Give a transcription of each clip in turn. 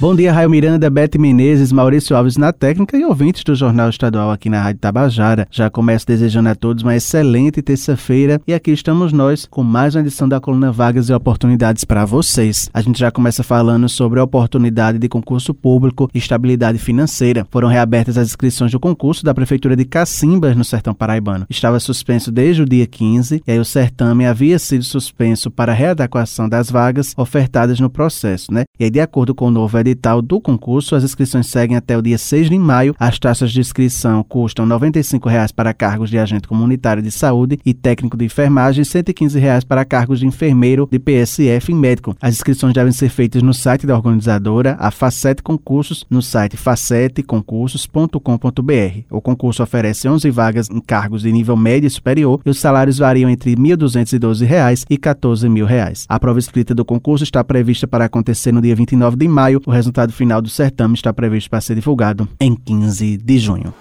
Bom dia, Raio Miranda, Bete Menezes, Maurício Alves na técnica e ouvintes do Jornal Estadual aqui na Rádio Tabajara. Já começo desejando a todos uma excelente terça-feira e aqui estamos nós com mais uma edição da coluna Vagas e Oportunidades para vocês. A gente já começa falando sobre a oportunidade de concurso público e estabilidade financeira. Foram reabertas as inscrições do concurso da Prefeitura de Cacimbas, no Sertão Paraibano. Estava suspenso desde o dia 15 e aí o certame havia sido suspenso para readequação das vagas ofertadas no processo, né? E aí, de acordo com o novo edital, edital do concurso, as inscrições seguem até o dia 6 de maio. As taxas de inscrição custam R$ 95,00 para cargos de agente comunitário de saúde e técnico de enfermagem e R$ 115,00 para cargos de enfermeiro de PSF e médico. As inscrições devem ser feitas no site da organizadora, a Facete Concursos, no site faceteconcursos.com.br. O concurso oferece 11 vagas em cargos de nível médio e superior e os salários variam entre R$ 1.212 e R$ 14.000. A prova escrita do concurso está prevista para acontecer no dia 29 de maio. O resultado final do certame está previsto para ser divulgado em 15 de junho.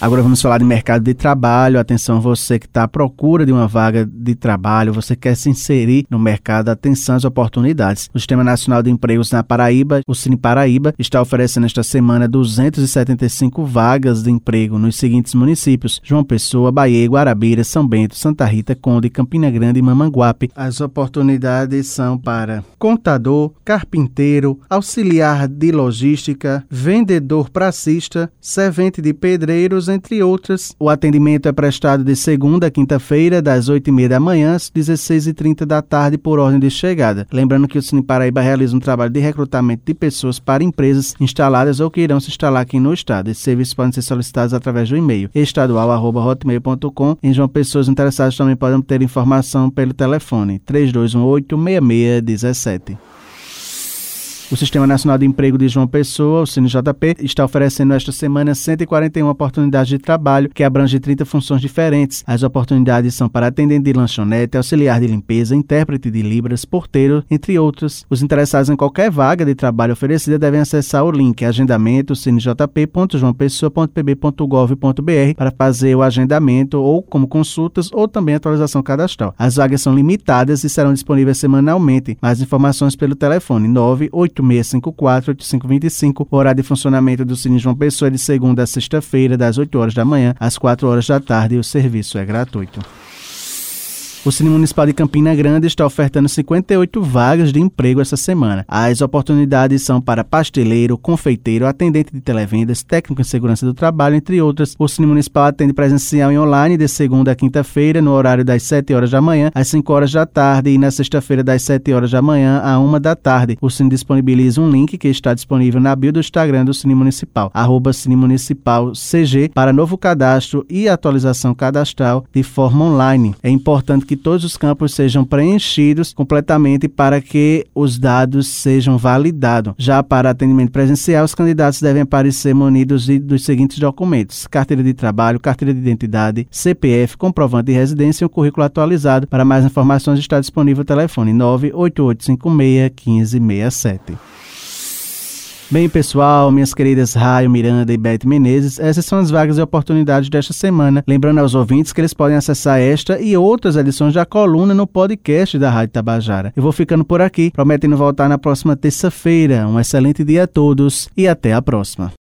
Agora vamos falar de mercado de trabalho. Atenção, você que está à procura de uma vaga de trabalho, você quer se inserir no mercado, atenção às oportunidades. O Sistema Nacional de Empregos na Paraíba, o Cine Paraíba, está oferecendo esta semana 275 vagas de emprego nos seguintes municípios: João Pessoa, Bahia, Guarabira, São Bento, Santa Rita, Conde, Campina Grande e Mamanguape. As oportunidades são para contador, carpinteiro, auxiliar de logística, vendedor pracista, servente de pedreiros entre outras. O atendimento é prestado de segunda a quinta-feira, das 8h30 da manhã às 16h30 da tarde, por ordem de chegada. Lembrando que o Cine Paraíba realiza um trabalho de recrutamento de pessoas para empresas instaladas ou que irão se instalar aqui no estado. Esses serviços podem ser solicitados através do e-mail estadual.hotmail.com. Em João Pessoas interessadas também podem obter informação pelo telefone 3218 6617. O Sistema Nacional de Emprego de João Pessoa, o CineJP, está oferecendo esta semana 141 oportunidades de trabalho que abrangem 30 funções diferentes. As oportunidades são para atendente de lanchonete, auxiliar de limpeza, intérprete de libras, porteiro, entre outros. Os interessados em qualquer vaga de trabalho oferecida devem acessar o link agendamento cinejp.joaopessoa.pb.gov.br para fazer o agendamento ou como consultas ou também atualização cadastral. As vagas são limitadas e serão disponíveis semanalmente. Mais informações pelo telefone 98 8654-8525. O horário de funcionamento do Cine João Pessoa de segunda a sexta-feira, das 8 horas da manhã às 4 horas da tarde e o serviço é gratuito. O Cine Municipal de Campina Grande está ofertando 58 vagas de emprego essa semana. As oportunidades são para pasteleiro, confeiteiro, atendente de televendas, técnico em segurança do trabalho, entre outras. O Cine Municipal atende presencial e online de segunda a quinta-feira, no horário das 7 horas da manhã às 5 horas da tarde e na sexta-feira das 7 horas da manhã à 1 da tarde. O Cine disponibiliza um link que está disponível na bio do Instagram do Cine Municipal, arroba Cine Municipal CG, para novo cadastro e atualização cadastral de forma online. É importante que todos os campos sejam preenchidos completamente para que os dados sejam validados. Já para atendimento presencial, os candidatos devem aparecer munidos de, dos seguintes documentos: carteira de trabalho, carteira de identidade, CPF, comprovante de residência e um currículo atualizado. Para mais informações está disponível o telefone 98856 1567. Bem, pessoal, minhas queridas Raio, Miranda e Beth Menezes, essas são as vagas e oportunidades desta semana. Lembrando aos ouvintes que eles podem acessar esta e outras edições da coluna no podcast da Rádio Tabajara. Eu vou ficando por aqui, prometendo voltar na próxima terça-feira. Um excelente dia a todos e até a próxima.